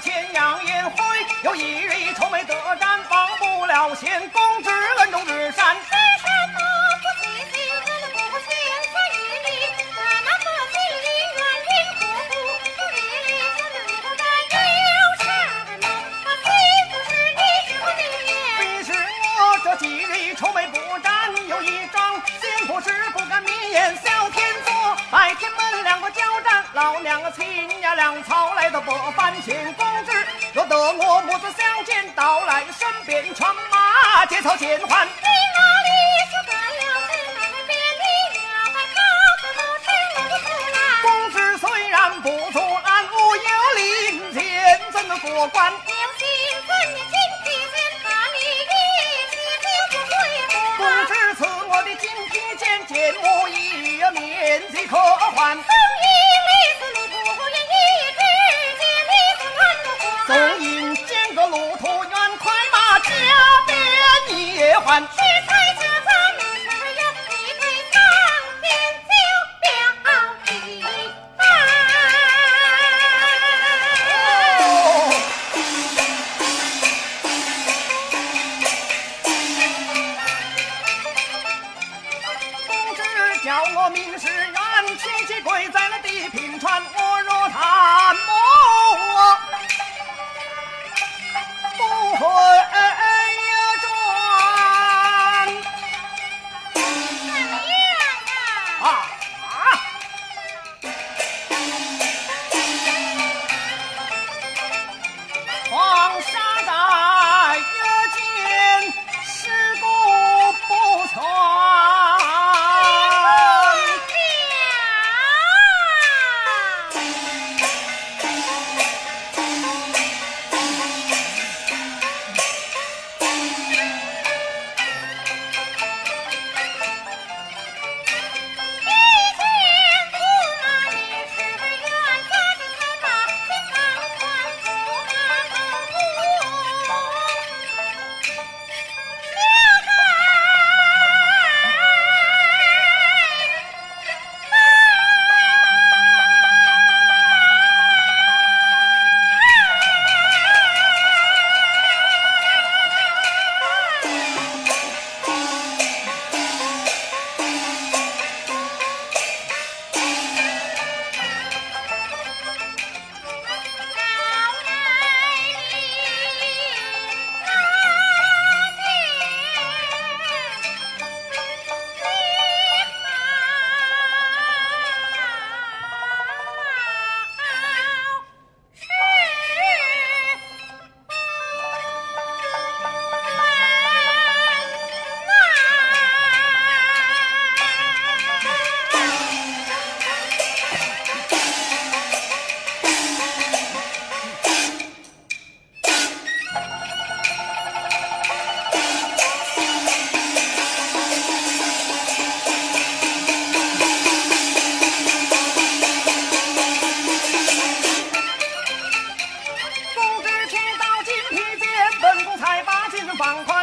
前扬言讳？有一日愁眉得展，忘不了先公之恩重日山。非是我这几日愁眉不展，有一张心不是不敢明言老娘亲呀粮草来到不凡见公子，若得我母子相见，到来身边穿马，结草见还。公子虽然不做安无有令箭，怎能过关？公知赐我的金披剑，剑我一面即可还。叫我名世缘，天机跪在了地平川，我若贪谋，不会。方块。